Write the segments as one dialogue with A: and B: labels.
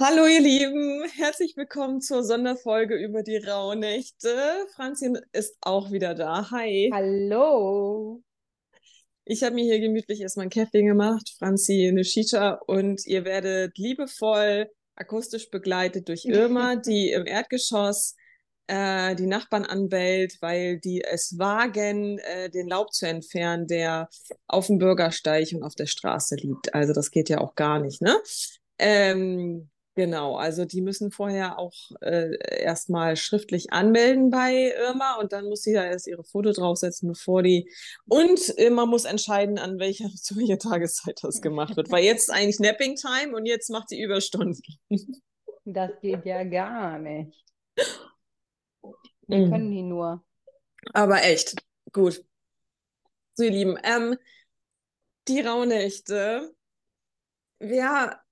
A: Hallo ihr Lieben, herzlich willkommen zur Sonderfolge über die Rauhnächte. Franzin ist auch wieder da. Hi.
B: Hallo.
A: Ich habe mir hier gemütlich erstmal ein Kaffee gemacht, Franzi eine Shisha und ihr werdet liebevoll akustisch begleitet durch Irma, die im Erdgeschoss äh, die Nachbarn anbellt, weil die es wagen, äh, den Laub zu entfernen, der auf dem Bürgersteig und auf der Straße liegt. Also das geht ja auch gar nicht, ne? Ähm, Genau, also die müssen vorher auch äh, erstmal schriftlich anmelden bei Irma und dann muss sie da erst ihre Foto draufsetzen, bevor die. Und Irma muss entscheiden, an welcher, zu welcher Tageszeit das gemacht wird. Weil jetzt ist eigentlich Napping Time und jetzt macht sie Überstunden.
B: Das geht ja gar nicht. Wir mhm. können die nur.
A: Aber echt, gut. So, ihr Lieben, ähm, die Rauhnächte. Wer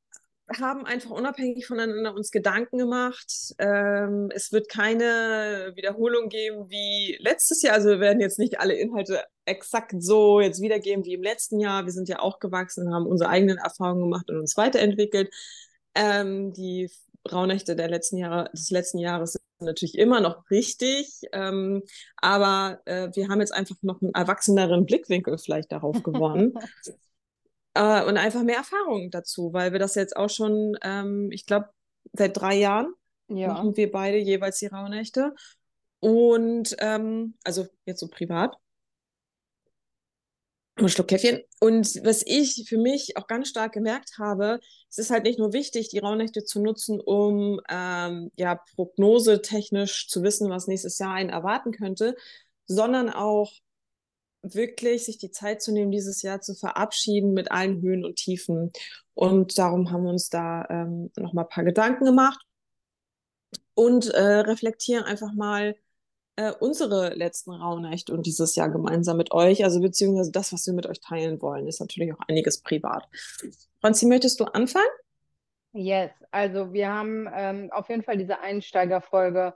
A: haben einfach unabhängig voneinander uns Gedanken gemacht. Ähm, es wird keine Wiederholung geben wie letztes Jahr. Also wir werden jetzt nicht alle Inhalte exakt so jetzt wiedergeben wie im letzten Jahr. Wir sind ja auch gewachsen, haben unsere eigenen Erfahrungen gemacht und uns weiterentwickelt. Ähm, die Rauhnächte der letzten Jahre, des letzten Jahres sind natürlich immer noch richtig, ähm, aber äh, wir haben jetzt einfach noch einen erwachseneren Blickwinkel vielleicht darauf gewonnen. Äh, und einfach mehr Erfahrung dazu, weil wir das jetzt auch schon, ähm, ich glaube, seit drei Jahren ja. machen wir beide jeweils die Rauhnächte. Und ähm, also jetzt so privat. Ein Schluck Käffchen. Und was ich für mich auch ganz stark gemerkt habe, es ist halt nicht nur wichtig, die Rauhnächte zu nutzen, um ähm, ja prognosetechnisch zu wissen, was nächstes Jahr einen erwarten könnte, sondern auch wirklich sich die Zeit zu nehmen, dieses Jahr zu verabschieden mit allen Höhen und Tiefen. Und darum haben wir uns da ähm, nochmal ein paar Gedanken gemacht und äh, reflektieren einfach mal äh, unsere letzten Rauhnächte und dieses Jahr gemeinsam mit euch, also beziehungsweise das, was wir mit euch teilen wollen, ist natürlich auch einiges privat. Franzi, möchtest du anfangen?
B: Yes, also wir haben ähm, auf jeden Fall diese Einsteigerfolge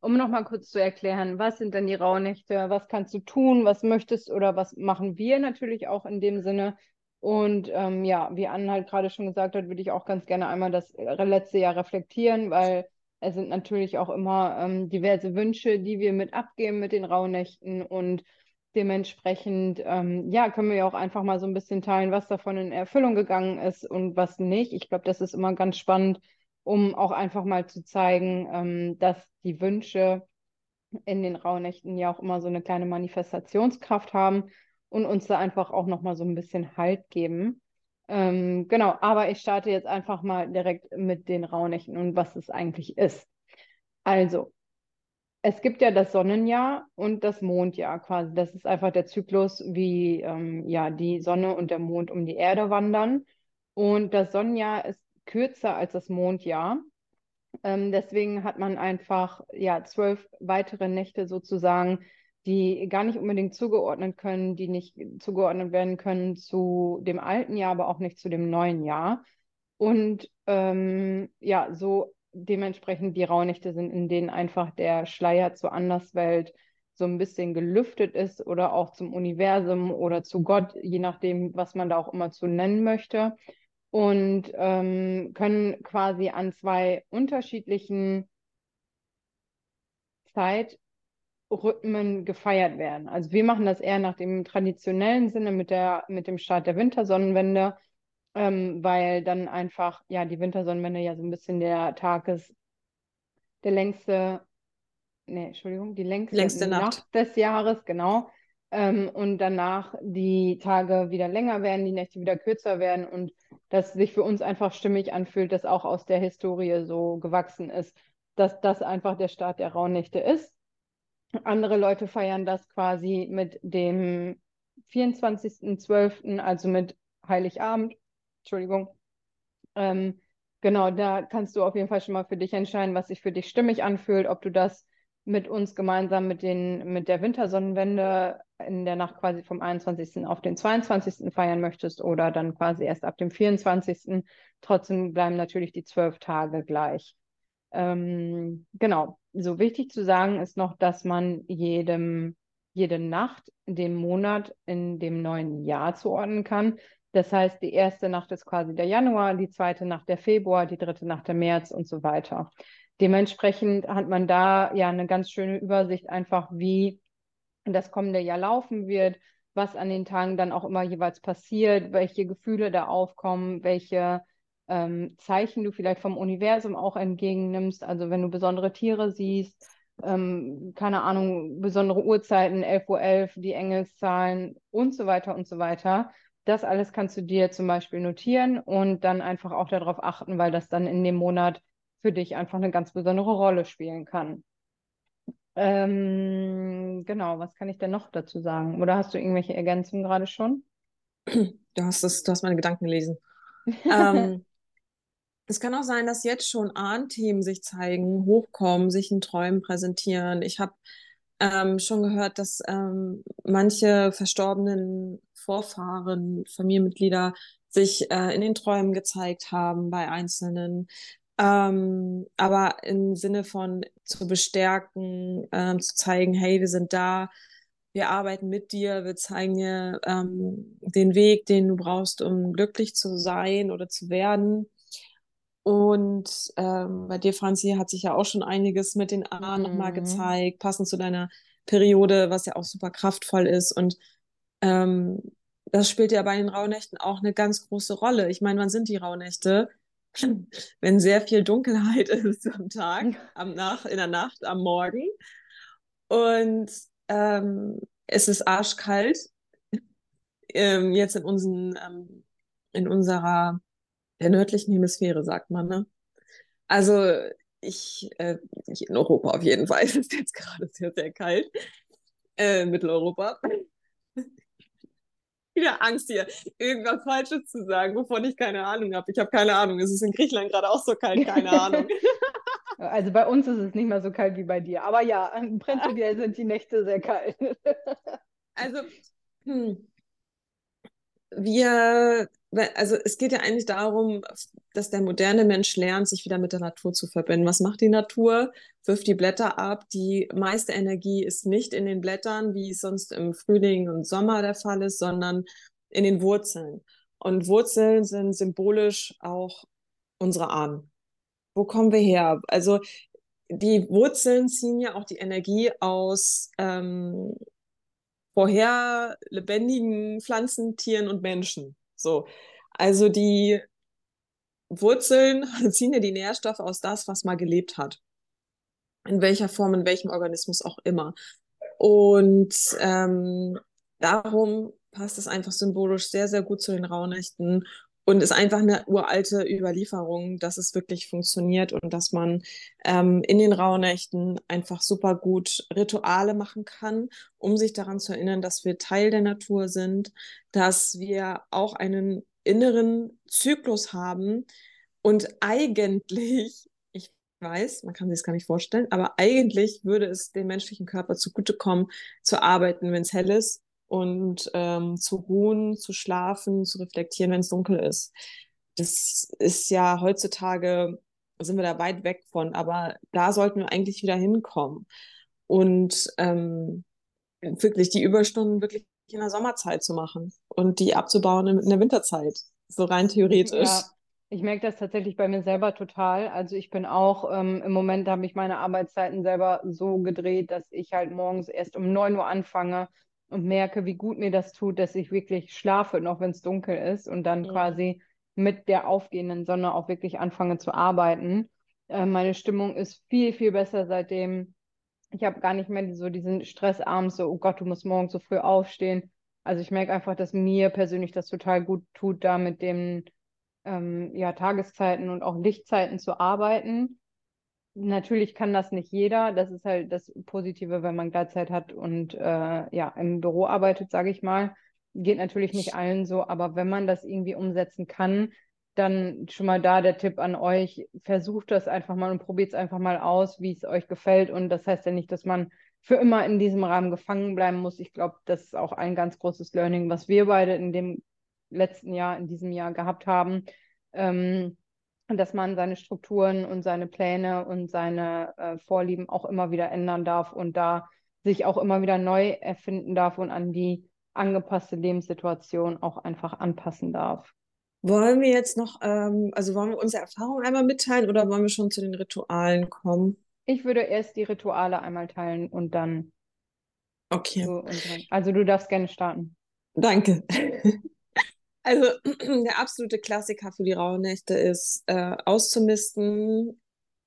B: um nochmal kurz zu erklären, was sind denn die Rauhnächte, was kannst du tun, was möchtest oder was machen wir natürlich auch in dem Sinne. Und ähm, ja, wie Anne halt gerade schon gesagt hat, würde ich auch ganz gerne einmal das äh, letzte Jahr reflektieren, weil es sind natürlich auch immer ähm, diverse Wünsche, die wir mit abgeben mit den Rauhnächten und dementsprechend, ähm, ja, können wir ja auch einfach mal so ein bisschen teilen, was davon in Erfüllung gegangen ist und was nicht. Ich glaube, das ist immer ganz spannend, um auch einfach mal zu zeigen, ähm, dass die Wünsche in den Rauhnächten ja auch immer so eine kleine Manifestationskraft haben und uns da einfach auch nochmal so ein bisschen Halt geben. Ähm, genau, aber ich starte jetzt einfach mal direkt mit den Rauhnächten und was es eigentlich ist. Also, es gibt ja das Sonnenjahr und das Mondjahr quasi. Das ist einfach der Zyklus, wie ähm, ja die Sonne und der Mond um die Erde wandern. Und das Sonnenjahr ist kürzer als das Mondjahr. Ähm, deswegen hat man einfach ja zwölf weitere Nächte sozusagen, die gar nicht unbedingt zugeordnet können, die nicht zugeordnet werden können zu dem alten Jahr, aber auch nicht zu dem neuen Jahr. Und ähm, ja, so dementsprechend die Rauhnächte sind, in denen einfach der Schleier zur Anderswelt so ein bisschen gelüftet ist oder auch zum Universum oder zu Gott, je nachdem, was man da auch immer zu nennen möchte und ähm, können quasi an zwei unterschiedlichen Zeitrhythmen gefeiert werden. Also wir machen das eher nach dem traditionellen Sinne mit der mit dem Start der Wintersonnenwende, ähm, weil dann einfach ja die Wintersonnenwende ja so ein bisschen der Tag ist, der längste, nee, Entschuldigung, die längste,
A: längste Nacht.
B: Nacht des Jahres, genau. Ähm, und danach die Tage wieder länger werden, die Nächte wieder kürzer werden und das sich für uns einfach stimmig anfühlt, dass auch aus der Historie so gewachsen ist, dass das einfach der Start der Rauhnächte ist. Andere Leute feiern das quasi mit dem 24.12., also mit Heiligabend. Entschuldigung. Ähm, genau, da kannst du auf jeden Fall schon mal für dich entscheiden, was sich für dich stimmig anfühlt, ob du das mit uns gemeinsam mit, den, mit der Wintersonnenwende in der Nacht quasi vom 21. auf den 22. feiern möchtest oder dann quasi erst ab dem 24. Trotzdem bleiben natürlich die zwölf Tage gleich. Ähm, genau, so wichtig zu sagen ist noch, dass man jedem, jede Nacht dem Monat in dem neuen Jahr zuordnen kann. Das heißt, die erste Nacht ist quasi der Januar, die zweite Nacht der Februar, die dritte Nacht der März und so weiter. Dementsprechend hat man da ja eine ganz schöne Übersicht einfach, wie das kommende Jahr laufen wird, was an den Tagen dann auch immer jeweils passiert, welche Gefühle da aufkommen, welche ähm, Zeichen du vielleicht vom Universum auch entgegennimmst. Also wenn du besondere Tiere siehst, ähm, keine Ahnung, besondere Uhrzeiten, 11.11 Uhr, 11, die Engelszahlen und so weiter und so weiter. Das alles kannst du dir zum Beispiel notieren und dann einfach auch darauf achten, weil das dann in dem Monat für dich einfach eine ganz besondere Rolle spielen kann. Ähm, genau, was kann ich denn noch dazu sagen? Oder hast du irgendwelche Ergänzungen gerade schon?
A: Du hast, das, du hast meine Gedanken gelesen. ähm, es kann auch sein, dass jetzt schon Ahnthemen sich zeigen, hochkommen, sich in Träumen präsentieren. Ich habe ähm, schon gehört, dass ähm, manche verstorbenen Vorfahren, Familienmitglieder sich äh, in den Träumen gezeigt haben bei Einzelnen. Ähm, aber im Sinne von zu bestärken, ähm, zu zeigen, hey, wir sind da, wir arbeiten mit dir, wir zeigen dir ähm, den Weg, den du brauchst, um glücklich zu sein oder zu werden. Und ähm, bei dir, Franzi, hat sich ja auch schon einiges mit den Ahnen mhm. nochmal gezeigt, passend zu deiner Periode, was ja auch super kraftvoll ist. Und ähm, das spielt ja bei den Rauhnächten auch eine ganz große Rolle. Ich meine, wann sind die Rauhnächte? Wenn sehr viel Dunkelheit ist am Tag, am Nach in der Nacht, am Morgen. Und ähm, es ist arschkalt. Ähm, jetzt in, unseren, ähm, in unserer der nördlichen Hemisphäre, sagt man, ne? Also ich, äh, in Europa auf jeden Fall, es ist jetzt gerade sehr, sehr kalt. Äh, Mitteleuropa. Wieder Angst hier, irgendwas Falsches zu sagen, wovon ich keine Ahnung habe. Ich habe keine Ahnung. Es ist in Griechenland gerade auch so kalt, keine Ahnung.
B: Also bei uns ist es nicht mehr so kalt wie bei dir. Aber ja, prinzipiell sind die Nächte sehr kalt.
A: Also, hm, wir also es geht ja eigentlich darum, dass der moderne Mensch lernt, sich wieder mit der Natur zu verbinden. Was macht die Natur? Wirft die Blätter ab. Die meiste Energie ist nicht in den Blättern, wie es sonst im Frühling und Sommer der Fall ist, sondern in den Wurzeln. Und Wurzeln sind symbolisch auch unsere Ahnen. Wo kommen wir her? Also die Wurzeln ziehen ja auch die Energie aus ähm, vorher lebendigen Pflanzen, Tieren und Menschen. So. Also die Wurzeln ziehen ja die Nährstoffe aus das, was mal gelebt hat. In welcher Form, in welchem Organismus auch immer. Und ähm, darum passt es einfach symbolisch sehr, sehr gut zu den Rauhnächten und ist einfach eine uralte Überlieferung, dass es wirklich funktioniert und dass man ähm, in den Rauhnächten einfach super gut Rituale machen kann, um sich daran zu erinnern, dass wir Teil der Natur sind, dass wir auch einen inneren Zyklus haben und eigentlich, ich weiß, man kann sich das gar nicht vorstellen, aber eigentlich würde es dem menschlichen Körper zugutekommen, zu arbeiten, wenn es hell ist und ähm, zu ruhen, zu schlafen, zu reflektieren, wenn es dunkel ist. Das ist ja heutzutage, sind wir da weit weg von, aber da sollten wir eigentlich wieder hinkommen. Und ähm, wirklich die Überstunden wirklich in der Sommerzeit zu machen und die abzubauen in, der Winterzeit, so rein theoretisch. Ja.
B: Ich merke das tatsächlich bei mir selber total. Also ich bin auch, ähm, im Moment habe ich meine Arbeitszeiten selber so gedreht, dass ich halt morgens erst um 9 Uhr anfange und merke, wie gut mir das tut, dass ich wirklich schlafe, noch wenn es dunkel ist und dann ja. quasi mit der aufgehenden Sonne auch wirklich anfange zu arbeiten. Äh, meine Stimmung ist viel, viel besser seitdem. Ich habe gar nicht mehr so diesen Stress abends, so, oh Gott, du musst morgen so früh aufstehen. Also ich merke einfach, dass mir persönlich das total gut tut, da mit den ähm, ja, Tageszeiten und auch Lichtzeiten zu arbeiten. Natürlich kann das nicht jeder. Das ist halt das Positive, wenn man Gleitzeit hat und äh, ja, im Büro arbeitet, sage ich mal. Geht natürlich nicht allen so, aber wenn man das irgendwie umsetzen kann, dann schon mal da der Tipp an euch, versucht das einfach mal und probiert es einfach mal aus, wie es euch gefällt. Und das heißt ja nicht, dass man für immer in diesem Rahmen gefangen bleiben muss. Ich glaube, das ist auch ein ganz großes Learning, was wir beide in dem letzten Jahr, in diesem Jahr gehabt haben. Ähm, dass man seine Strukturen und seine Pläne und seine äh, Vorlieben auch immer wieder ändern darf und da sich auch immer wieder neu erfinden darf und an die angepasste Lebenssituation auch einfach anpassen darf.
A: Wollen wir jetzt noch, ähm, also wollen wir unsere Erfahrung einmal mitteilen oder wollen wir schon zu den Ritualen kommen?
B: Ich würde erst die Rituale einmal teilen und dann.
A: Okay.
B: So also du darfst gerne starten.
A: Danke. Also der absolute Klassiker für die Rauhnächte ist äh, auszumisten,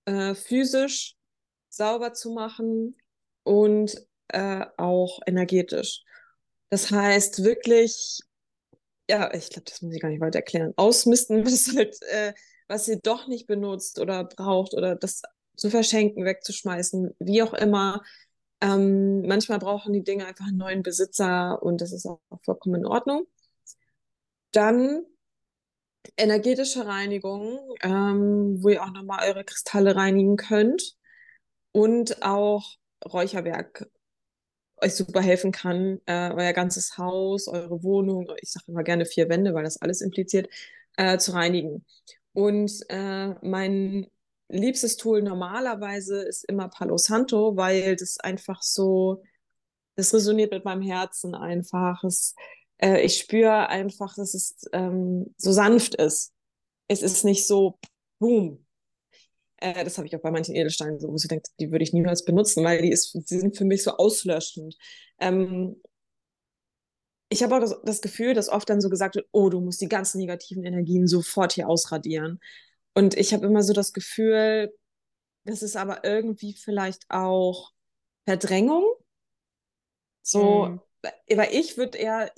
A: äh, physisch sauber zu machen und äh, auch energetisch. Das heißt wirklich, ja, ich glaube, das muss ich gar nicht weiter erklären. Ausmisten, was, halt, äh, was ihr doch nicht benutzt oder braucht oder das zu verschenken, wegzuschmeißen, wie auch immer. Ähm, manchmal brauchen die Dinge einfach einen neuen Besitzer und das ist auch vollkommen in Ordnung. Dann energetische Reinigung, ähm, wo ihr auch nochmal eure Kristalle reinigen könnt und auch Räucherwerk euch super helfen kann, äh, euer ganzes Haus, eure Wohnung, ich sage immer gerne vier Wände, weil das alles impliziert, äh, zu reinigen. Und äh, mein liebstes Tool normalerweise ist immer Palo Santo, weil das einfach so, das resoniert mit meinem Herzen einfach. Es, äh, ich spüre einfach, dass es ähm, so sanft ist. Es ist nicht so boom, äh, das habe ich auch bei manchen Edelsteinen so, wo ich denke, die würde ich niemals benutzen, weil die, ist, die sind für mich so auslöschend. Ähm, ich habe auch das, das, Gefühl, dass oft dann so gesagt wird, oh, du musst die ganzen negativen Energien sofort hier ausradieren. Und ich habe immer so das Gefühl, das ist aber irgendwie vielleicht auch Verdrängung. So, mhm. weil ich würde eher,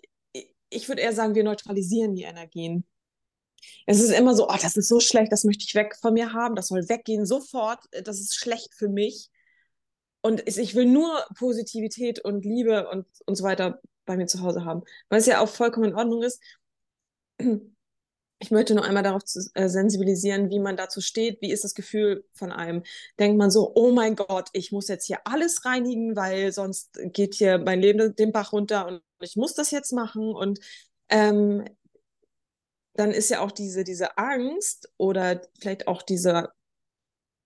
A: ich würde eher sagen, wir neutralisieren die Energien. Es ist immer so, oh, das ist so schlecht, das möchte ich weg von mir haben, das soll weggehen sofort, das ist schlecht für mich. Und ich will nur Positivität und Liebe und, und so weiter bei mir zu Hause haben. Weil es ja auch vollkommen in Ordnung ist. Ich möchte nur einmal darauf zu, äh, sensibilisieren, wie man dazu steht. Wie ist das Gefühl von einem? Denkt man so, oh mein Gott, ich muss jetzt hier alles reinigen, weil sonst geht hier mein Leben den Bach runter und ich muss das jetzt machen. Und ähm, dann ist ja auch diese, diese Angst oder vielleicht auch dieser,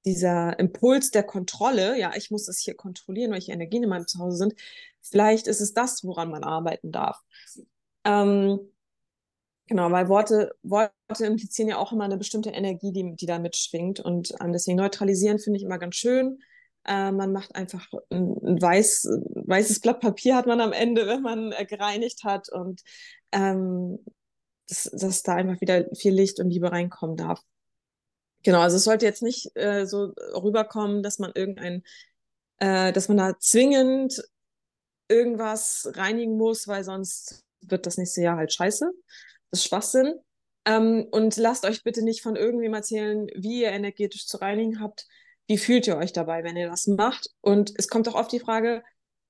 A: dieser Impuls der Kontrolle, ja, ich muss das hier kontrollieren, welche Energien in meinem Zuhause sind, vielleicht ist es das, woran man arbeiten darf. Ähm, genau, weil Worte, Worte implizieren ja auch immer eine bestimmte Energie, die, die da mitschwingt und ähm, deswegen neutralisieren finde ich immer ganz schön. Äh, man macht einfach ein, ein weiß, weißes Blatt Papier hat man am Ende, wenn man äh, gereinigt hat und ähm, dass, dass da einfach wieder viel Licht und Liebe reinkommen darf. Genau, also es sollte jetzt nicht äh, so rüberkommen, dass man irgendein, äh, dass man da zwingend irgendwas reinigen muss, weil sonst wird das nächste Jahr halt scheiße. Das ist Schwachsinn. Ähm, und lasst euch bitte nicht von irgendwem erzählen, wie ihr energetisch zu reinigen habt. Wie fühlt ihr euch dabei, wenn ihr das macht? Und es kommt auch oft die Frage,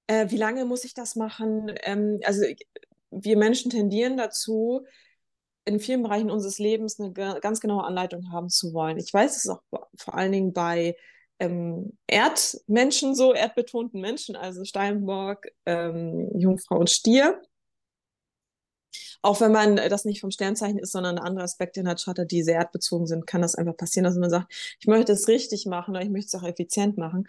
A: äh, wie lange muss ich das machen? Ähm, also wir Menschen tendieren dazu, in vielen Bereichen unseres Lebens eine ganz genaue Anleitung haben zu wollen. Ich weiß es auch vor allen Dingen bei ähm, Erdmenschen so, erdbetonten Menschen, also Steinbock, ähm, Jungfrau und Stier. Auch wenn man das nicht vom Sternzeichen ist, sondern andere Aspekte in der Charta, die sehr erdbezogen sind, kann das einfach passieren, dass man sagt, ich möchte es richtig machen oder ich möchte es auch effizient machen.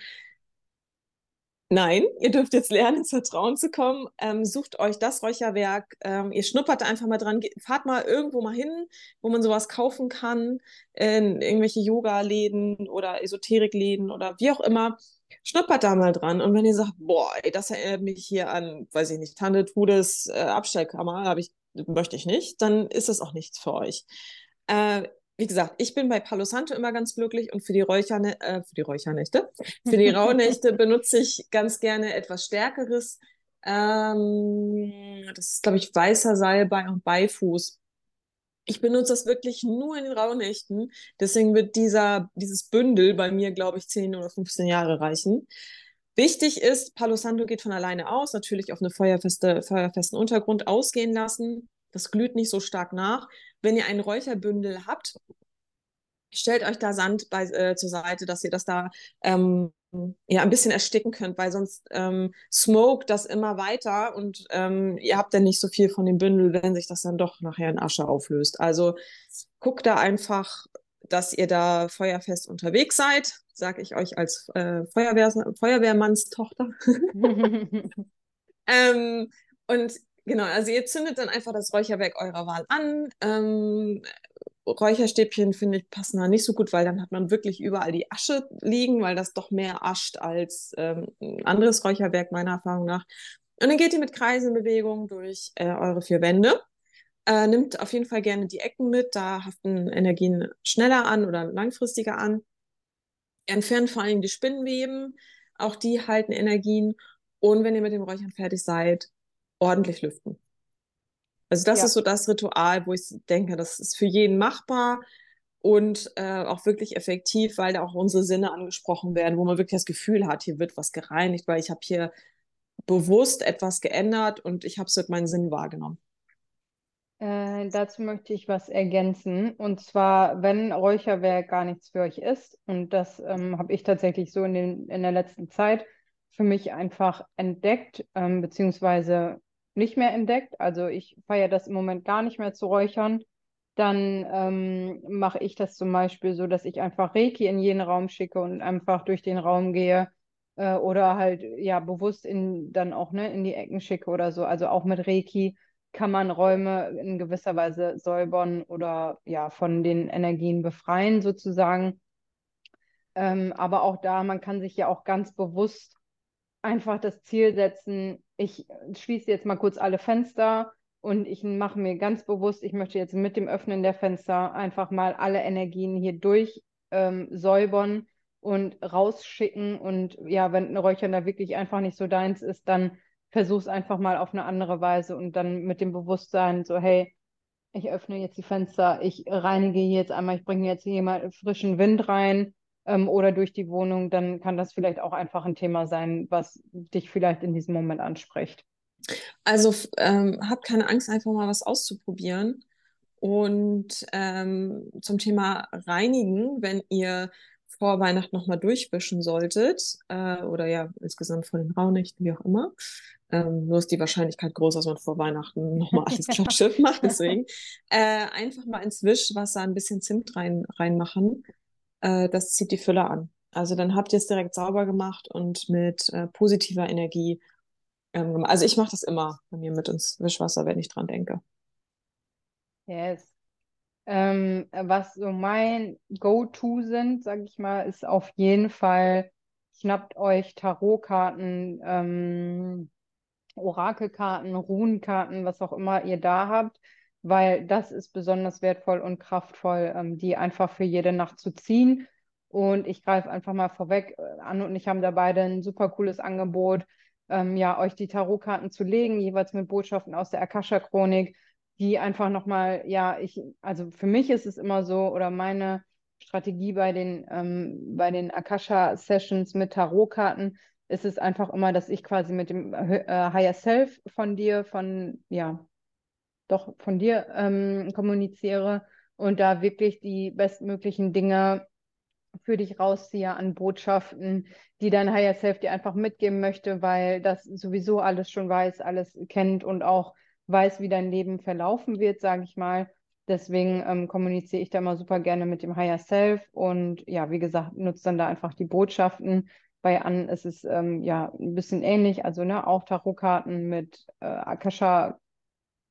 A: Nein, ihr dürft jetzt lernen, ins Vertrauen zu kommen. Ähm, sucht euch das Räucherwerk. Ähm, ihr schnuppert einfach mal dran. Fahrt mal irgendwo mal hin, wo man sowas kaufen kann. In irgendwelche Yoga-Läden oder Esoterik-Läden oder wie auch immer. Schnuppert da mal dran. Und wenn ihr sagt, boah, ey, das erinnert mich hier an, weiß ich nicht, Tante Trudes äh, Abstellkammer, ich, möchte ich nicht, dann ist das auch nichts für euch. Äh, wie gesagt, ich bin bei Palo Santo immer ganz glücklich und für die, Räucherne, äh, für die Räuchernächte, für die Rauhnächte benutze ich ganz gerne etwas Stärkeres. Ähm, das ist, glaube ich, weißer Salbei und Beifuß. Ich benutze das wirklich nur in den Rauhnächten. Deswegen wird dieser, dieses Bündel bei mir, glaube ich, 10 oder 15 Jahre reichen. Wichtig ist, Palo Santo geht von alleine aus, natürlich auf eine feuerfeste, feuerfesten Untergrund ausgehen lassen. Das glüht nicht so stark nach. Wenn ihr ein Räucherbündel habt, stellt euch da Sand bei, äh, zur Seite, dass ihr das da ähm, ja ein bisschen ersticken könnt, weil sonst ähm, smoke das immer weiter und ähm, ihr habt dann nicht so viel von dem Bündel, wenn sich das dann doch nachher in Asche auflöst. Also guckt da einfach, dass ihr da feuerfest unterwegs seid, sage ich euch als äh, Feuerwehr, Feuerwehrmannstochter. ähm, und Genau, also ihr zündet dann einfach das Räucherwerk eurer Wahl an. Ähm, Räucherstäbchen, finde ich, passen da nicht so gut, weil dann hat man wirklich überall die Asche liegen, weil das doch mehr ascht als ähm, ein anderes Räucherwerk, meiner Erfahrung nach. Und dann geht ihr mit Kreiselbewegungen durch äh, eure vier Wände. Äh, nimmt auf jeden Fall gerne die Ecken mit, da haften Energien schneller an oder langfristiger an. Entfernt vor allem die Spinnenweben, auch die halten Energien. Und wenn ihr mit dem Räuchern fertig seid, ordentlich lüften. Also das ja. ist so das Ritual, wo ich denke, das ist für jeden machbar und äh, auch wirklich effektiv, weil da auch unsere Sinne angesprochen werden, wo man wirklich das Gefühl hat, hier wird was gereinigt, weil ich habe hier bewusst etwas geändert und ich habe es mit meinen Sinnen wahrgenommen.
B: Äh, dazu möchte ich was ergänzen. Und zwar, wenn Räucherwerk gar nichts für euch ist, und das ähm, habe ich tatsächlich so in, den, in der letzten Zeit für mich einfach entdeckt, ähm, beziehungsweise nicht mehr entdeckt. Also ich feiere das im Moment gar nicht mehr zu räuchern. Dann ähm, mache ich das zum Beispiel so, dass ich einfach Reiki in jeden Raum schicke und einfach durch den Raum gehe äh, oder halt ja bewusst in dann auch ne, in die Ecken schicke oder so. Also auch mit Reiki kann man Räume in gewisser Weise säubern oder ja von den Energien befreien sozusagen. Ähm, aber auch da, man kann sich ja auch ganz bewusst einfach das Ziel setzen, ich schließe jetzt mal kurz alle Fenster und ich mache mir ganz bewusst, ich möchte jetzt mit dem Öffnen der Fenster einfach mal alle Energien hier durch ähm, säubern und rausschicken. Und ja, wenn ein Räuchern da wirklich einfach nicht so deins ist, dann versuch es einfach mal auf eine andere Weise und dann mit dem Bewusstsein so, hey, ich öffne jetzt die Fenster, ich reinige jetzt einmal, ich bringe jetzt hier mal frischen Wind rein ähm, oder durch die Wohnung, dann kann das vielleicht auch einfach ein Thema sein, was dich vielleicht in diesem Moment anspricht.
A: Also ähm, habt keine Angst, einfach mal was auszuprobieren. Und ähm, zum Thema Reinigen, wenn ihr vor Weihnachten nochmal durchwischen solltet, äh, oder ja, insgesamt vor den Raunächten, wie auch immer, ähm, nur ist die Wahrscheinlichkeit groß, dass man vor Weihnachten nochmal alles klar Schiff macht. Deswegen äh, einfach mal ins Wischwasser ein bisschen Zimt rein, reinmachen äh, das zieht die Fülle an. Also dann habt ihr es direkt sauber gemacht und mit äh, positiver Energie ähm. Also ich mache das immer bei mir mit ins Wischwasser, wenn ich dran denke.
B: Yes. Ähm, was so mein Go-To sind, sage ich mal, ist auf jeden Fall, schnappt euch Tarotkarten, ähm, Orakelkarten, Runenkarten, was auch immer ihr da habt weil das ist besonders wertvoll und kraftvoll, ähm, die einfach für jede Nacht zu ziehen. Und ich greife einfach mal vorweg, äh, Anne und ich haben da beide ein super cooles Angebot, ähm, ja, euch die Tarotkarten zu legen, jeweils mit Botschaften aus der Akasha-Chronik, die einfach nochmal, ja, ich, also für mich ist es immer so, oder meine Strategie bei den, ähm, bei den Akasha-Sessions mit Tarotkarten ist es einfach immer, dass ich quasi mit dem äh, Higher Self von dir, von, ja, doch von dir ähm, kommuniziere und da wirklich die bestmöglichen Dinge für dich rausziehe an Botschaften, die dein Higher Self dir einfach mitgeben möchte, weil das sowieso alles schon weiß, alles kennt und auch weiß, wie dein Leben verlaufen wird, sage ich mal. Deswegen ähm, kommuniziere ich da mal super gerne mit dem Higher Self und ja, wie gesagt, nutze dann da einfach die Botschaften. Bei An ist es ähm, ja ein bisschen ähnlich, also ne, auch Tarotkarten mit äh, Akasha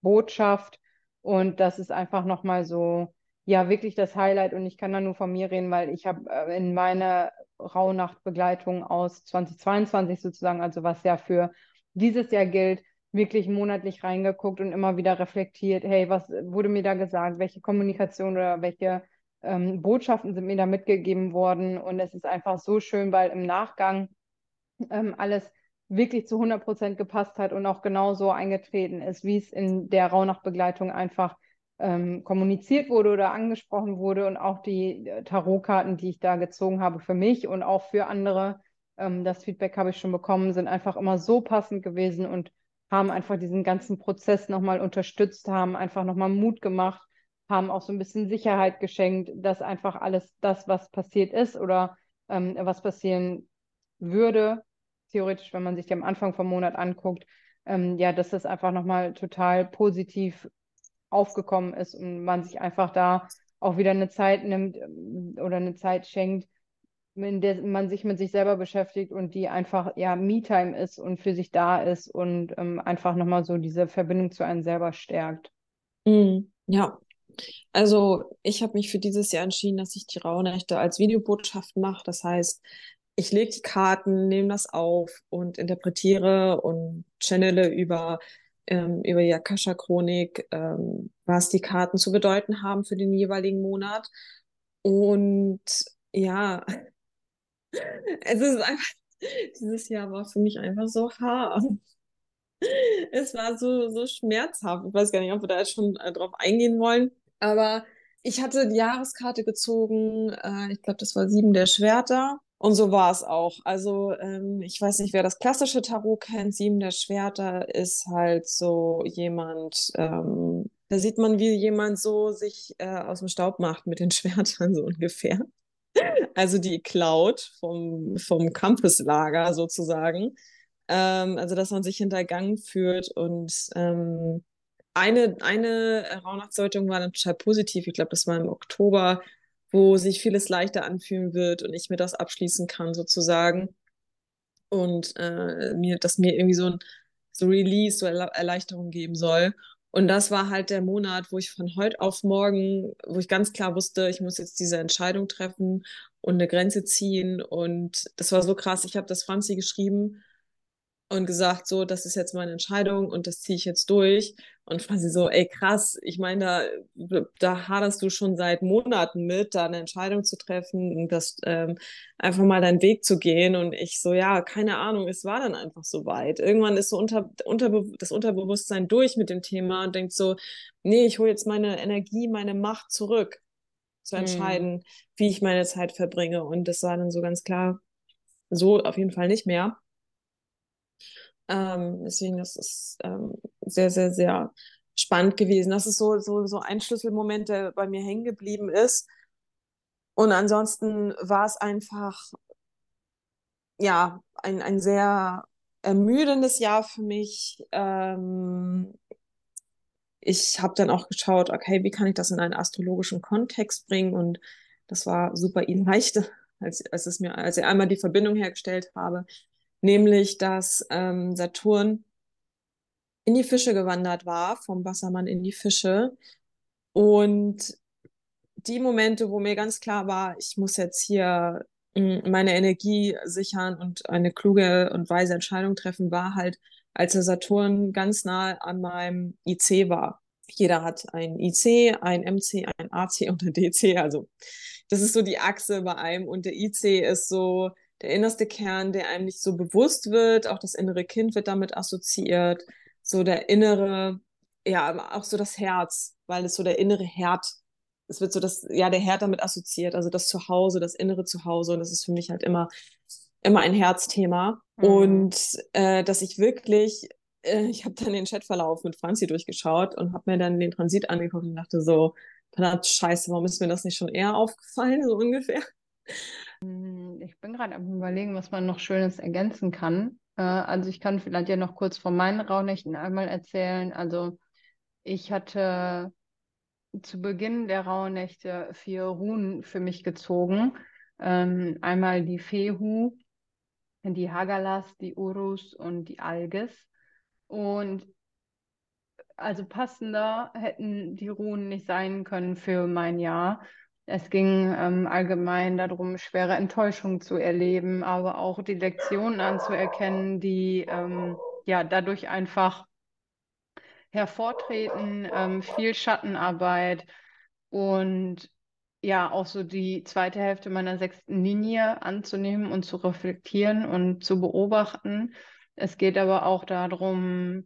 B: Botschaft. Und das ist einfach nochmal so, ja, wirklich das Highlight. Und ich kann da nur von mir reden, weil ich habe äh, in meiner Rauhnachtbegleitung aus 2022 sozusagen, also was ja für dieses Jahr gilt, wirklich monatlich reingeguckt und immer wieder reflektiert, hey, was wurde mir da gesagt, welche Kommunikation oder welche ähm, Botschaften sind mir da mitgegeben worden. Und es ist einfach so schön, weil im Nachgang ähm, alles wirklich zu 100 Prozent gepasst hat und auch genau so eingetreten ist, wie es in der Rauhnachtbegleitung einfach ähm, kommuniziert wurde oder angesprochen wurde und auch die äh, Tarotkarten, die ich da gezogen habe für mich und auch für andere, ähm, das Feedback habe ich schon bekommen, sind einfach immer so passend gewesen und haben einfach diesen ganzen Prozess nochmal unterstützt, haben einfach nochmal Mut gemacht, haben auch so ein bisschen Sicherheit geschenkt, dass einfach alles das, was passiert ist oder ähm, was passieren würde, theoretisch, wenn man sich die am Anfang vom Monat anguckt, ähm, ja, dass das einfach nochmal total positiv aufgekommen ist und man sich einfach da auch wieder eine Zeit nimmt ähm, oder eine Zeit schenkt, in der man sich mit sich selber beschäftigt und die einfach ja Me-Time ist und für sich da ist und ähm, einfach nochmal so diese Verbindung zu einem selber stärkt.
A: Mm, ja, also ich habe mich für dieses Jahr entschieden, dass ich die Rauhnächte als Videobotschaft mache. Das heißt, ich lege die Karten, nehme das auf und interpretiere und channele über, ähm, über die Akasha-Chronik, ähm, was die Karten zu bedeuten haben für den jeweiligen Monat. Und ja, es ist einfach, dieses Jahr war für mich einfach so hart. Es war so, so schmerzhaft. Ich weiß gar nicht, ob wir da jetzt schon äh, drauf eingehen wollen. Aber ich hatte die Jahreskarte gezogen. Äh, ich glaube, das war sieben der Schwerter. Und so war es auch. Also ähm, ich weiß nicht, wer das klassische Tarot kennt. Sieben der Schwerter ist halt so jemand, ähm, da sieht man, wie jemand so sich äh, aus dem Staub macht mit den Schwertern, so ungefähr. Also die Cloud vom, vom Campuslager sozusagen. Ähm, also dass man sich hintergangen fühlt und ähm, eine, eine Rauhnachtsdeutung war dann total positiv. Ich glaube, das war im Oktober, wo sich vieles leichter anfühlen wird und ich mir das abschließen kann, sozusagen. Und äh, mir, dass mir irgendwie so ein so Release, so Erleichterung geben soll. Und das war halt der Monat, wo ich von heute auf morgen, wo ich ganz klar wusste, ich muss jetzt diese Entscheidung treffen und eine Grenze ziehen. Und das war so krass. Ich habe das Franzi geschrieben und gesagt, so, das ist jetzt meine Entscheidung und das ziehe ich jetzt durch. Und quasi so, ey, krass, ich meine, da, da haderst du schon seit Monaten mit, da eine Entscheidung zu treffen und das ähm, einfach mal deinen Weg zu gehen. Und ich so, ja, keine Ahnung, es war dann einfach so weit. Irgendwann ist so unter, unter, das Unterbewusstsein durch mit dem Thema und denkt so, nee, ich hole jetzt meine Energie, meine Macht zurück, zu hm. entscheiden, hm. wie ich meine Zeit verbringe. Und das war dann so ganz klar, so auf jeden Fall nicht mehr. Ähm, deswegen, das ist ähm, sehr, sehr, sehr spannend gewesen. Das ist so, so, so ein Schlüsselmoment, der bei mir hängen geblieben ist. Und ansonsten war es einfach, ja, ein, ein sehr ermüdendes Jahr für mich. Ähm, ich habe dann auch geschaut, okay, wie kann ich das in einen astrologischen Kontext bringen? Und das war super leicht, als, als, es mir, als ich einmal die Verbindung hergestellt habe nämlich dass ähm, Saturn in die Fische gewandert war, vom Wassermann in die Fische. Und die Momente, wo mir ganz klar war, ich muss jetzt hier hm, meine Energie sichern und eine kluge und weise Entscheidung treffen, war halt, als der Saturn ganz nah an meinem IC war. Jeder hat ein IC, ein MC, ein AC und ein DC. Also das ist so die Achse bei einem. Und der IC ist so der innerste Kern, der einem nicht so bewusst wird, auch das innere Kind wird damit assoziiert, so der innere, ja, auch so das Herz, weil es so der innere Herd, es wird so das, ja, der Herd damit assoziiert, also das Zuhause, das innere Zuhause und das ist für mich halt immer, immer ein Herzthema mhm. und äh, dass ich wirklich, äh, ich habe dann den Chatverlauf mit Franzi durchgeschaut und habe mir dann den Transit angeguckt und dachte so, verdammt scheiße, warum ist mir das nicht schon eher aufgefallen, so ungefähr.
B: Ich bin gerade am überlegen, was man noch Schönes ergänzen kann. Äh, also ich kann vielleicht ja noch kurz von meinen Rauhnächten einmal erzählen. Also ich hatte zu Beginn der Rauhnächte vier Runen für mich gezogen. Ähm, einmal die Fehu, die Hagalas, die Urus und die Alges. Und also passender hätten die Runen nicht sein können für mein Jahr. Es ging ähm, allgemein darum, schwere Enttäuschungen zu erleben, aber auch die Lektionen anzuerkennen, die ähm, ja dadurch einfach hervortreten, ähm, viel Schattenarbeit und ja auch so die zweite Hälfte meiner sechsten Linie anzunehmen und zu reflektieren und zu beobachten. Es geht aber auch darum,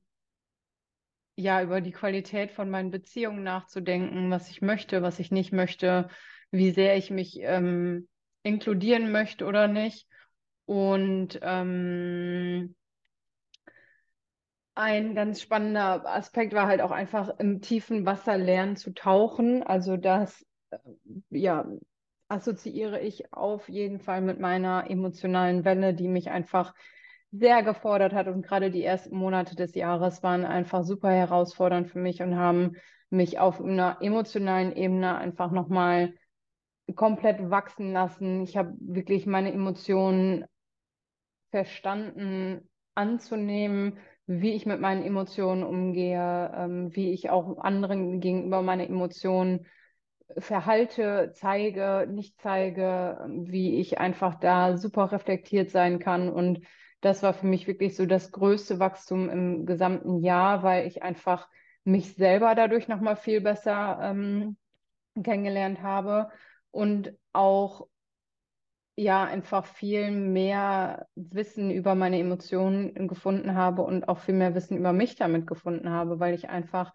B: ja, über die Qualität von meinen Beziehungen nachzudenken, was ich möchte, was ich nicht möchte, wie sehr ich mich ähm, inkludieren möchte oder nicht. Und ähm, ein ganz spannender Aspekt war halt auch einfach im tiefen Wasser lernen zu tauchen. Also das, äh, ja, assoziiere ich auf jeden Fall mit meiner emotionalen Welle, die mich einfach sehr gefordert hat. Und gerade die ersten Monate des Jahres waren einfach super herausfordernd für mich und haben mich auf einer emotionalen Ebene einfach nochmal komplett wachsen lassen. Ich habe wirklich meine Emotionen verstanden, anzunehmen, wie ich mit meinen Emotionen umgehe, ähm, wie ich auch anderen gegenüber meine Emotionen verhalte, zeige, nicht zeige, wie ich einfach da super reflektiert sein kann. Und das war für mich wirklich so das größte Wachstum im gesamten Jahr, weil ich einfach mich selber dadurch nochmal viel besser ähm, kennengelernt habe und auch ja einfach viel mehr Wissen über meine Emotionen gefunden habe und auch viel mehr Wissen über mich damit gefunden habe, weil ich einfach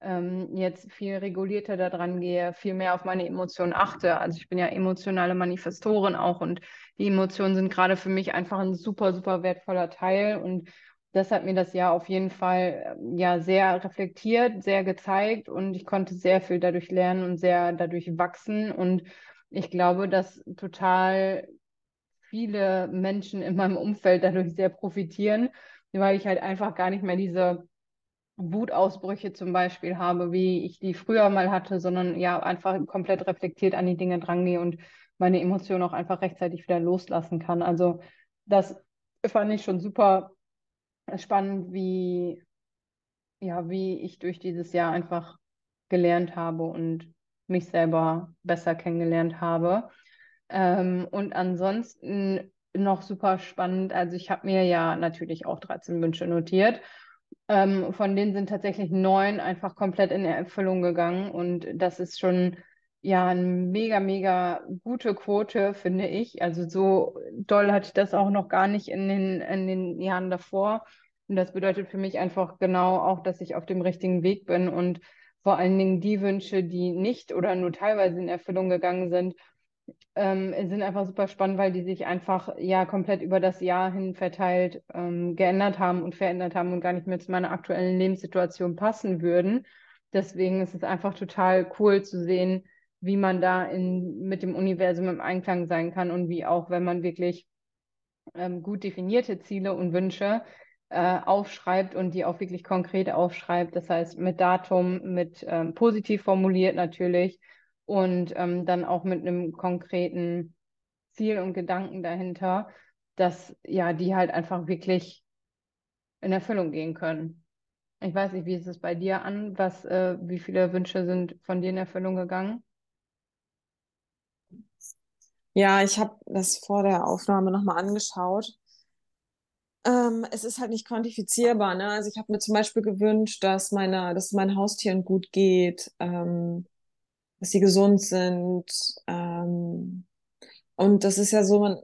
B: ähm, jetzt viel regulierter daran gehe, viel mehr auf meine Emotionen achte. Also ich bin ja emotionale Manifestorin auch und die Emotionen sind gerade für mich einfach ein super, super wertvoller Teil und das hat mir das Jahr auf jeden Fall ja sehr reflektiert, sehr gezeigt und ich konnte sehr viel dadurch lernen und sehr dadurch wachsen und ich glaube, dass total viele Menschen in meinem Umfeld dadurch sehr profitieren, weil ich halt einfach gar nicht mehr diese Wutausbrüche zum Beispiel habe, wie ich die früher mal hatte, sondern ja einfach komplett reflektiert an die Dinge drangehe und meine Emotionen auch einfach rechtzeitig wieder loslassen kann. Also das fand ich schon super spannend, wie ja, wie ich durch dieses Jahr einfach gelernt habe und mich selber besser kennengelernt habe. Ähm, und ansonsten noch super spannend, also ich habe mir ja natürlich auch 13 Wünsche notiert ähm, von denen sind tatsächlich neun einfach komplett in Erfüllung gegangen. Und das ist schon ja eine mega, mega gute Quote, finde ich. Also so doll hatte ich das auch noch gar nicht in den, in den Jahren davor. Und das bedeutet für mich einfach genau auch, dass ich auf dem richtigen Weg bin und vor allen Dingen die Wünsche, die nicht oder nur teilweise in Erfüllung gegangen sind, ähm, sind einfach super spannend, weil die sich einfach ja komplett über das Jahr hin verteilt ähm, geändert haben und verändert haben und gar nicht mehr zu meiner aktuellen Lebenssituation passen würden. Deswegen ist es einfach total cool zu sehen, wie man da in, mit dem Universum im Einklang sein kann und wie auch, wenn man wirklich ähm, gut definierte Ziele und Wünsche äh, aufschreibt und die auch wirklich konkret aufschreibt, das heißt mit Datum, mit ähm, positiv formuliert natürlich und ähm, dann auch mit einem konkreten Ziel und Gedanken dahinter, dass ja die halt einfach wirklich in Erfüllung gehen können. Ich weiß nicht, wie ist es bei dir an? Was, äh, wie viele Wünsche sind von dir in Erfüllung gegangen?
A: Ja, ich habe das vor der Aufnahme nochmal angeschaut. Ähm, es ist halt nicht quantifizierbar, ne? Also ich habe mir zum Beispiel gewünscht, dass meine, dass meinen Haustieren gut geht, ähm, dass sie gesund sind. Ähm, und das ist ja so, man,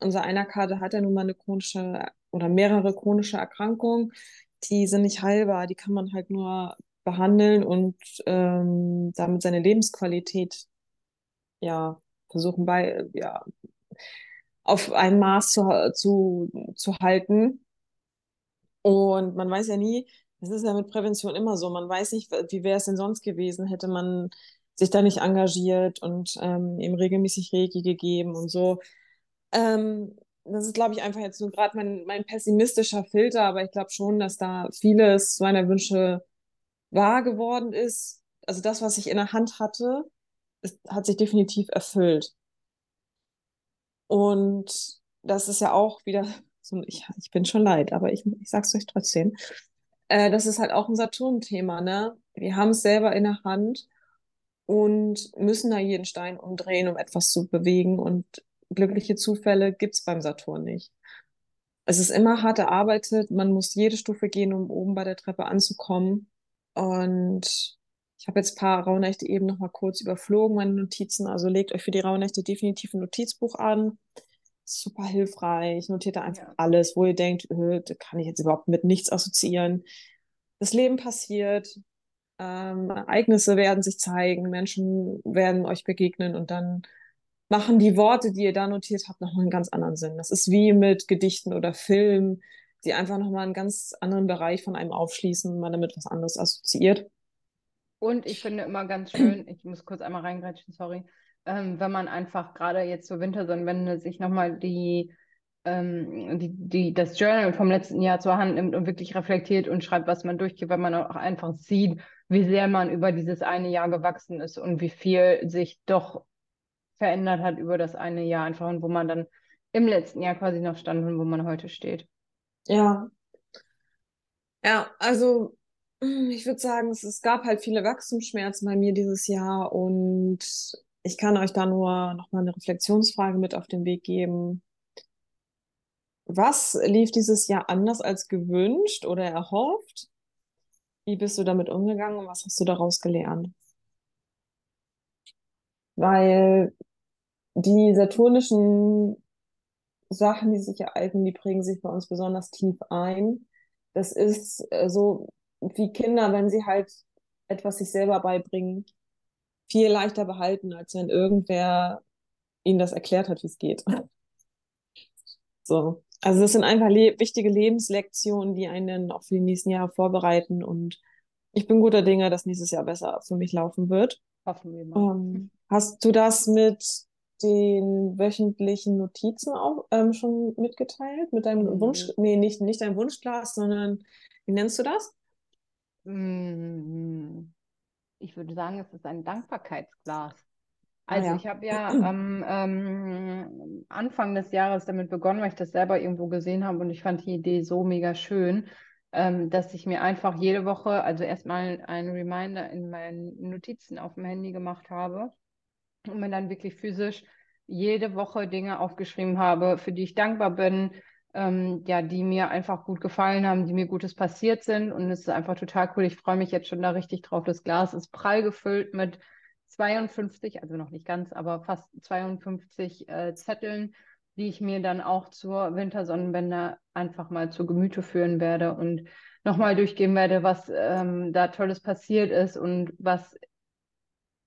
A: unser einer Kater hat ja nun mal eine chronische oder mehrere chronische Erkrankungen, die sind nicht heilbar, die kann man halt nur behandeln und ähm, damit seine Lebensqualität ja versuchen bei ja auf ein Maß zu, zu, zu halten. Und man weiß ja nie, das ist ja mit Prävention immer so, man weiß nicht, wie wäre es denn sonst gewesen, hätte man sich da nicht engagiert und ähm, ihm regelmäßig Reiki gegeben und so. Ähm, das ist, glaube ich, einfach jetzt so gerade mein, mein pessimistischer Filter, aber ich glaube schon, dass da vieles meiner Wünsche wahr geworden ist. Also das, was ich in der Hand hatte, ist, hat sich definitiv erfüllt. Und das ist ja auch wieder so, ich, ich bin schon leid, aber ich, ich sag's euch trotzdem. Äh, das ist halt auch ein Saturn-Thema, ne? Wir haben es selber in der Hand und müssen da jeden Stein umdrehen, um etwas zu bewegen. Und glückliche Zufälle gibt es beim Saturn nicht. Es ist immer hart erarbeitet, man muss jede Stufe gehen, um oben bei der Treppe anzukommen. Und ich habe jetzt ein paar Rauhnächte eben noch mal kurz überflogen, meine Notizen. Also legt euch für die Rauhnächte definitiv ein Notizbuch an. Super hilfreich. Notiert da einfach ja. alles, wo ihr denkt, äh, da kann ich jetzt überhaupt mit nichts assoziieren. Das Leben passiert, ähm, Ereignisse werden sich zeigen, Menschen werden euch begegnen und dann machen die Worte, die ihr da notiert habt, nochmal einen ganz anderen Sinn. Das ist wie mit Gedichten oder Filmen, die einfach nochmal einen ganz anderen Bereich von einem aufschließen und man damit was anderes assoziiert.
B: Und ich finde immer ganz schön, ich muss kurz einmal reingrätschen, sorry, ähm, wenn man einfach gerade jetzt zur Wintersonnenwende sich nochmal die ähm, die, die, das Journal vom letzten Jahr zur Hand nimmt und wirklich reflektiert und schreibt, was man durchgeht, weil man auch einfach sieht, wie sehr man über dieses eine Jahr gewachsen ist und wie viel sich doch verändert hat über das eine Jahr einfach und wo man dann im letzten Jahr quasi noch stand und wo man heute steht.
A: Ja. Ja, also ich würde sagen, es, es gab halt viele Wachstumsschmerzen bei mir dieses Jahr und ich kann euch da nur nochmal eine Reflexionsfrage mit auf den Weg geben. Was lief dieses Jahr anders als gewünscht oder erhofft? Wie bist du damit umgegangen und was hast du daraus gelernt? Weil die saturnischen Sachen, die sich ereignen, die prägen sich bei uns besonders tief ein. Das ist äh, so wie Kinder, wenn sie halt etwas sich selber beibringen, viel leichter behalten, als wenn irgendwer ihnen das erklärt hat, wie es geht. So. Also das sind einfach le wichtige Lebenslektionen, die einen dann auch für die nächsten Jahre vorbereiten. Und ich bin guter Dinge, dass nächstes Jahr besser für mich laufen wird.
B: Hoffen wir mal.
A: Ähm, hast du das mit den wöchentlichen Notizen auch ähm, schon mitgeteilt? Mit deinem mhm. Wunsch, nee, nicht, nicht dein Wunschglas, sondern wie nennst du das?
B: Mm, ich würde sagen, es ist ein Dankbarkeitsglas. Ah, also ah, ja. ich habe ja am ähm, Anfang des Jahres damit begonnen, weil ich das selber irgendwo gesehen habe und ich fand die Idee so mega schön, ähm, dass ich mir einfach jede Woche, also erstmal einen Reminder in meinen Notizen auf dem Handy gemacht habe und mir dann wirklich physisch jede Woche Dinge aufgeschrieben habe, für die ich dankbar bin, ähm, ja, die mir einfach gut gefallen haben, die mir Gutes passiert sind. Und es ist einfach total cool. Ich freue mich jetzt schon da richtig drauf. Das Glas ist prall gefüllt mit 52, also noch nicht ganz, aber fast 52 äh, Zetteln, die ich mir dann auch zur Wintersonnenwende einfach mal zu Gemüte führen werde und nochmal durchgehen werde, was ähm, da Tolles passiert ist und was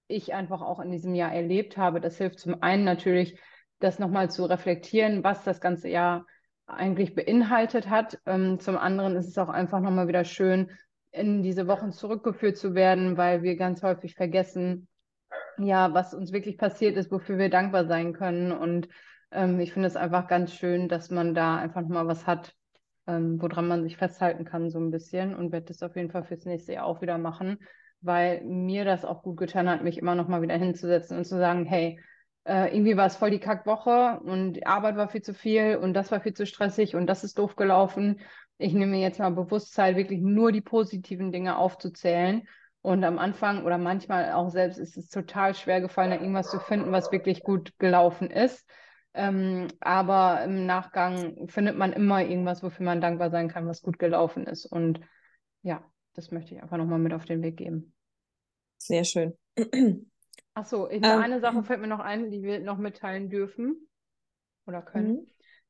B: ich einfach auch in diesem Jahr erlebt habe. Das hilft zum einen natürlich, das nochmal zu reflektieren, was das ganze Jahr eigentlich beinhaltet hat. Ähm, zum anderen ist es auch einfach nochmal wieder schön, in diese Wochen zurückgeführt zu werden, weil wir ganz häufig vergessen, ja, was uns wirklich passiert ist, wofür wir dankbar sein können. Und ähm, ich finde es einfach ganz schön, dass man da einfach nochmal was hat, ähm, woran man sich festhalten kann, so ein bisschen. Und werde das auf jeden Fall fürs nächste Jahr auch wieder machen weil mir das auch gut getan hat, mich immer noch mal wieder hinzusetzen und zu sagen, hey, äh, irgendwie war es voll die Kackwoche und Arbeit war viel zu viel und das war viel zu stressig und das ist doof gelaufen. Ich nehme mir jetzt mal bewusst Zeit, wirklich nur die positiven Dinge aufzuzählen. Und am Anfang oder manchmal auch selbst ist es total schwer gefallen, da irgendwas zu finden, was wirklich gut gelaufen ist. Ähm, aber im Nachgang findet man immer irgendwas, wofür man dankbar sein kann, was gut gelaufen ist. Und ja, das möchte ich einfach nochmal mit auf den Weg geben.
A: Sehr schön.
B: Achso, ähm, eine Sache fällt mir noch ein, die wir noch mitteilen dürfen oder können. Mhm.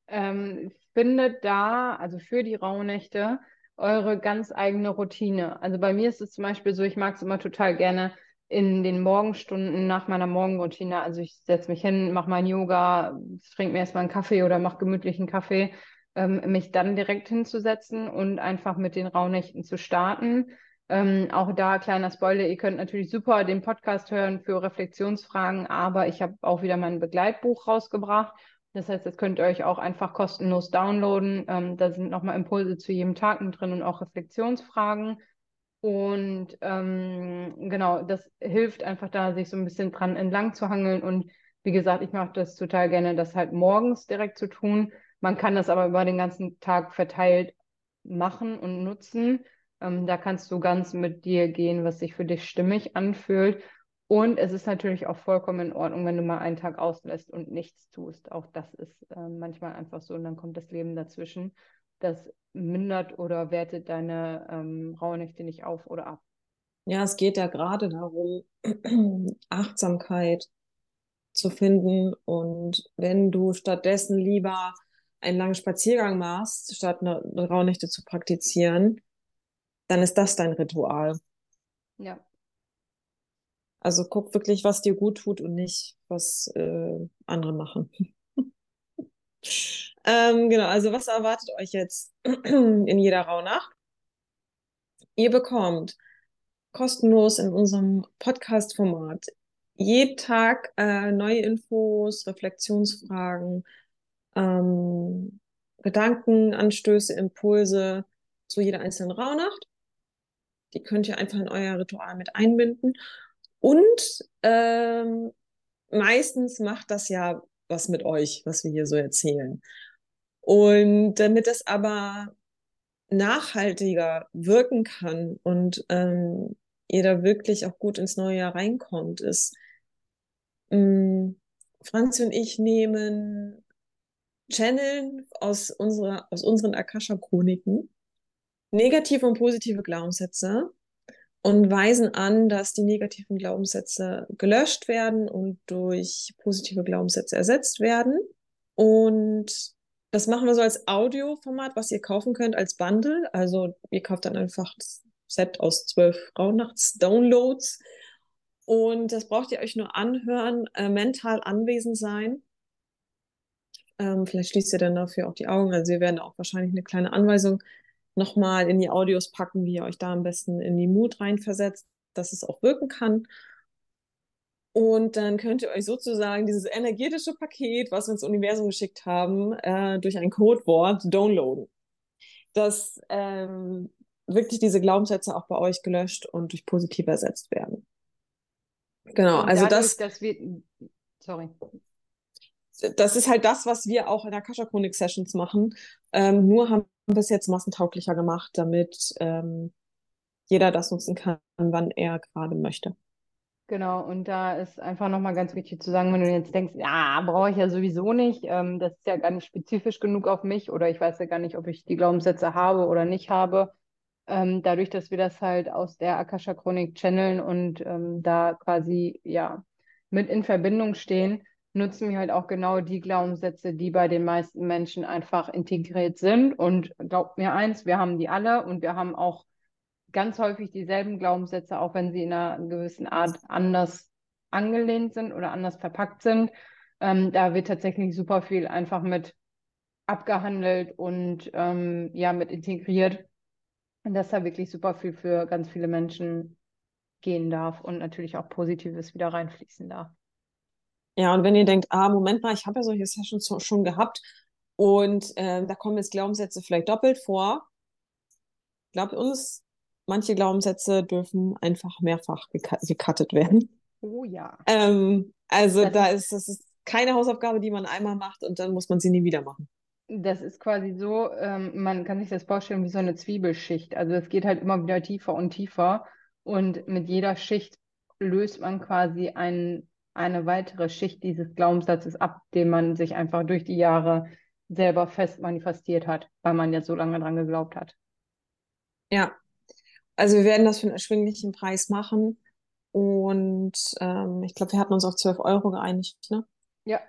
B: Ähm, findet da, also für die Rauhnächte, eure ganz eigene Routine. Also bei mir ist es zum Beispiel so, ich mag es immer total gerne in den Morgenstunden nach meiner Morgenroutine. Also ich setze mich hin, mache mein Yoga, trinke mir erstmal einen Kaffee oder mache gemütlichen Kaffee ähm, mich dann direkt hinzusetzen und einfach mit den Rauhnächten zu starten. Ähm, auch da kleiner Spoiler, ihr könnt natürlich super den Podcast hören für Reflexionsfragen, aber ich habe auch wieder mein Begleitbuch rausgebracht. Das heißt, das könnt ihr euch auch einfach kostenlos downloaden. Ähm, da sind nochmal Impulse zu jedem Tag mit drin und auch Reflexionsfragen. Und ähm, genau, das hilft einfach da, sich so ein bisschen dran entlang zu hangeln. Und wie gesagt, ich mache das total gerne, das halt morgens direkt zu tun, man kann das aber über den ganzen Tag verteilt machen und nutzen. Ähm, da kannst du ganz mit dir gehen, was sich für dich stimmig anfühlt. Und es ist natürlich auch vollkommen in Ordnung, wenn du mal einen Tag auslässt und nichts tust. Auch das ist äh, manchmal einfach so und dann kommt das Leben dazwischen. Das mindert oder wertet deine ähm, Rauhnächte nicht auf oder ab.
A: Ja, es geht ja gerade darum, Achtsamkeit zu finden. Und wenn du stattdessen lieber einen langen Spaziergang machst, statt eine, Rauhnächte zu praktizieren, dann ist das dein Ritual.
B: Ja.
A: Also guck wirklich, was dir gut tut und nicht, was äh, andere machen. ähm, genau, also was erwartet euch jetzt in jeder Rauhnacht? Ihr bekommt kostenlos in unserem Podcast-Format jeden Tag äh, neue Infos, Reflexionsfragen, ähm, Gedankenanstöße, Impulse zu jeder einzelnen Rauhnacht. Die könnt ihr einfach in euer Ritual mit einbinden. Und ähm, meistens macht das ja was mit euch, was wir hier so erzählen. Und damit es aber nachhaltiger wirken kann und ähm, ihr da wirklich auch gut ins neue Jahr reinkommt, ist, ähm, Franzi und ich nehmen Channeln aus, unserer, aus unseren Akasha-Chroniken negative und positive Glaubenssätze und weisen an, dass die negativen Glaubenssätze gelöscht werden und durch positive Glaubenssätze ersetzt werden. Und das machen wir so als Audioformat, was ihr kaufen könnt als Bundle. Also ihr kauft dann einfach das Set aus zwölf Rauhnachts-Downloads. Und das braucht ihr euch nur anhören, äh, mental anwesend sein. Ähm, vielleicht schließt ihr dann dafür auch die Augen. Also wir werden auch wahrscheinlich eine kleine Anweisung nochmal in die Audios packen, wie ihr euch da am besten in die Mut reinversetzt, dass es auch wirken kann. Und dann könnt ihr euch sozusagen dieses energetische Paket, was wir ins Universum geschickt haben, äh, durch ein Codewort downloaden. Dass ähm, wirklich diese Glaubenssätze auch bei euch gelöscht und durch positiv ersetzt werden. Genau, und also dadurch, das. Dass wir, sorry das ist halt das, was wir auch in der Kascha Chronik Sessions machen. Ähm, nur haben es jetzt massentauglicher gemacht, damit ähm, jeder das nutzen kann, wann er gerade möchte.
B: Genau, und da ist einfach nochmal ganz wichtig zu sagen, wenn du jetzt denkst, ja, brauche ich ja sowieso nicht, ähm, das ist ja gar nicht spezifisch genug auf mich oder ich weiß ja gar nicht, ob ich die Glaubenssätze habe oder nicht habe. Ähm, dadurch, dass wir das halt aus der Akasha Chronik channeln und ähm, da quasi ja mit in Verbindung stehen, nutzen wir halt auch genau die Glaubenssätze, die bei den meisten Menschen einfach integriert sind. Und glaubt mir eins, wir haben die alle und wir haben auch ganz häufig dieselben Glaubenssätze, auch wenn sie in einer gewissen Art anders angelehnt sind oder anders verpackt sind. Ähm, da wird tatsächlich super viel einfach mit abgehandelt und ähm, ja, mit integriert. Und dass da wirklich super viel für ganz viele Menschen gehen darf und natürlich auch Positives wieder reinfließen darf.
A: Ja, und wenn ihr denkt, ah, Moment mal, ich habe ja solche Sessions schon gehabt und äh, da kommen jetzt Glaubenssätze vielleicht doppelt vor. Glaubt uns, manche Glaubenssätze dürfen einfach mehrfach gecuttet werden.
B: Oh ja.
A: Ähm, also das da ist, das ist keine Hausaufgabe, die man einmal macht und dann muss man sie nie wieder machen.
B: Das ist quasi so, ähm, man kann sich das vorstellen wie so eine Zwiebelschicht. Also es geht halt immer wieder tiefer und tiefer und mit jeder Schicht löst man quasi einen eine weitere Schicht dieses Glaubenssatzes ab, den man sich einfach durch die Jahre selber fest manifestiert hat, weil man jetzt so lange dran geglaubt hat.
A: Ja, also wir werden das für einen erschwinglichen Preis machen. Und ähm, ich glaube, wir hatten uns auf 12 Euro geeinigt, ne?
B: Ja.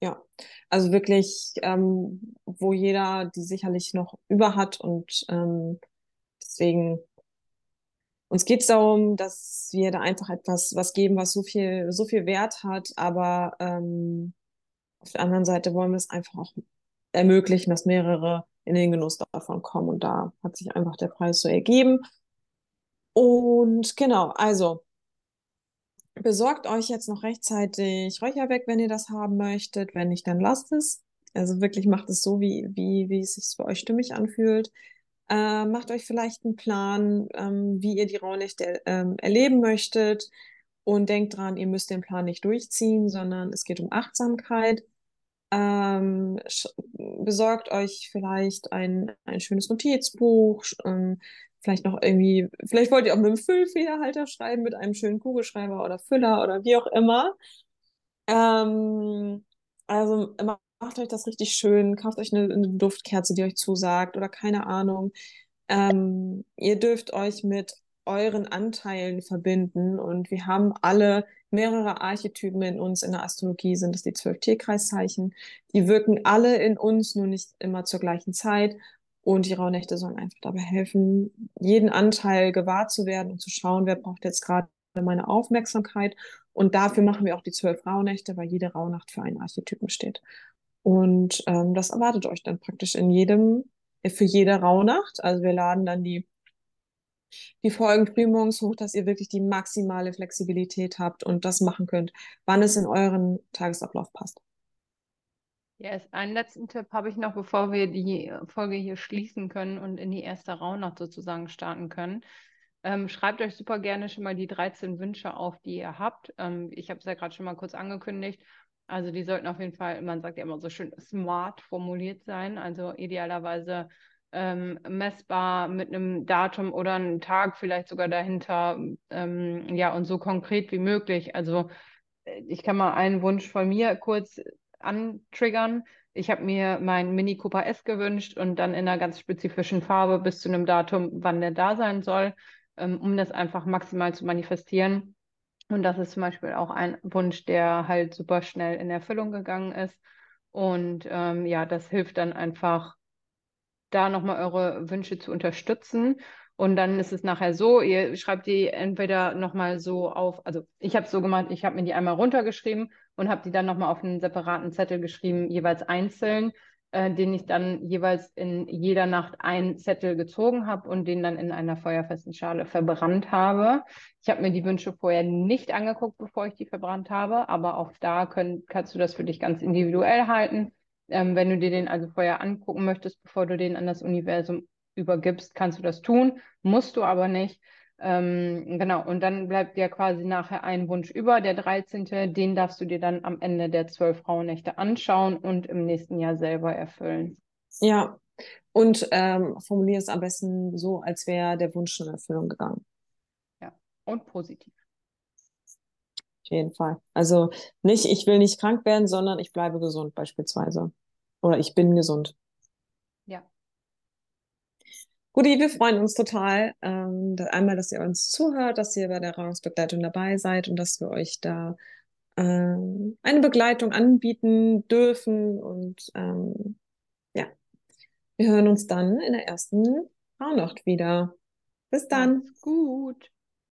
A: Ja, also wirklich, ähm, wo jeder die sicherlich noch über hat und ähm, deswegen uns geht es darum, dass wir da einfach etwas was geben, was so viel, so viel Wert hat, aber ähm, auf der anderen Seite wollen wir es einfach auch ermöglichen, dass mehrere in den Genuss davon kommen. Und da hat sich einfach der Preis so ergeben. Und genau, also besorgt euch jetzt noch rechtzeitig Räucher weg, wenn ihr das haben möchtet. Wenn nicht, dann lasst es. Also wirklich macht es so, wie, wie, wie es sich für euch stimmig anfühlt. Äh, macht euch vielleicht einen Plan, ähm, wie ihr die Rauhnächte ähm, erleben möchtet und denkt dran, ihr müsst den Plan nicht durchziehen, sondern es geht um Achtsamkeit. Ähm, besorgt euch vielleicht ein, ein schönes Notizbuch, ähm, vielleicht noch irgendwie, vielleicht wollt ihr auch mit einem Füllfederhalter schreiben, mit einem schönen Kugelschreiber oder Füller oder wie auch immer. Ähm, also immer macht euch das richtig schön, kauft euch eine, eine Duftkerze, die euch zusagt oder keine Ahnung. Ähm, ihr dürft euch mit euren Anteilen verbinden und wir haben alle mehrere Archetypen in uns. In der Astrologie sind es die zwölf Tierkreiszeichen. Die wirken alle in uns, nur nicht immer zur gleichen Zeit. Und die Rauhnächte sollen einfach dabei helfen, jeden Anteil gewahr zu werden und zu schauen, wer braucht jetzt gerade meine Aufmerksamkeit. Und dafür machen wir auch die zwölf Rauhnächte, weil jede Rauhnacht für einen Archetypen steht. Und ähm, das erwartet euch dann praktisch in jedem, für jede Rauhnacht. Also wir laden dann die, die Folgen frühmorgens hoch, dass ihr wirklich die maximale Flexibilität habt und das machen könnt, wann es in euren Tagesablauf passt.
B: Yes, einen letzten Tipp habe ich noch, bevor wir die Folge hier schließen können und in die erste Rauhnacht sozusagen starten können. Ähm, schreibt euch super gerne schon mal die 13 Wünsche auf, die ihr habt. Ähm, ich habe es ja gerade schon mal kurz angekündigt. Also die sollten auf jeden Fall, man sagt ja immer so schön, smart formuliert sein. Also idealerweise ähm, messbar mit einem Datum oder einem Tag vielleicht sogar dahinter. Ähm, ja, und so konkret wie möglich. Also äh, ich kann mal einen Wunsch von mir kurz antriggern. Ich habe mir meinen Mini Cooper S gewünscht und dann in einer ganz spezifischen Farbe bis zu einem Datum, wann der da sein soll, ähm, um das einfach maximal zu manifestieren. Und das ist zum Beispiel auch ein Wunsch, der halt super schnell in Erfüllung gegangen ist. Und ähm, ja, das hilft dann einfach, da nochmal eure Wünsche zu unterstützen. Und dann ist es nachher so, ihr schreibt die entweder nochmal so auf, also ich habe es so gemacht, ich habe mir die einmal runtergeschrieben und habe die dann nochmal auf einen separaten Zettel geschrieben, jeweils einzeln, äh, den ich dann jeweils in jeder Nacht einen Zettel gezogen habe und den dann in einer feuerfesten Schale verbrannt habe. Ich habe mir die Wünsche vorher nicht angeguckt, bevor ich die verbrannt habe, aber auch da können, kannst du das für dich ganz individuell halten. Ähm, wenn du dir den also vorher angucken möchtest, bevor du den an das Universum übergibst, kannst du das tun, musst du aber nicht. Ähm, genau, und dann bleibt dir quasi nachher ein Wunsch über, der 13. Den darfst du dir dann am Ende der zwölf Frauennächte anschauen und im nächsten Jahr selber erfüllen.
A: Ja, und ähm, formuliere es am besten so, als wäre der Wunsch in Erfüllung gegangen.
B: Ja, und positiv.
A: Auf jeden Fall. Also nicht, ich will nicht krank werden, sondern ich bleibe gesund beispielsweise. Oder ich bin gesund. Guti, wir freuen uns total. Ähm, einmal, dass ihr uns zuhört, dass ihr bei der Rauhnungsbegleitung dabei seid und dass wir euch da ähm, eine Begleitung anbieten dürfen. Und ähm, ja, wir hören uns dann in der ersten Rauhnacht wieder. Bis dann.
B: Macht's gut.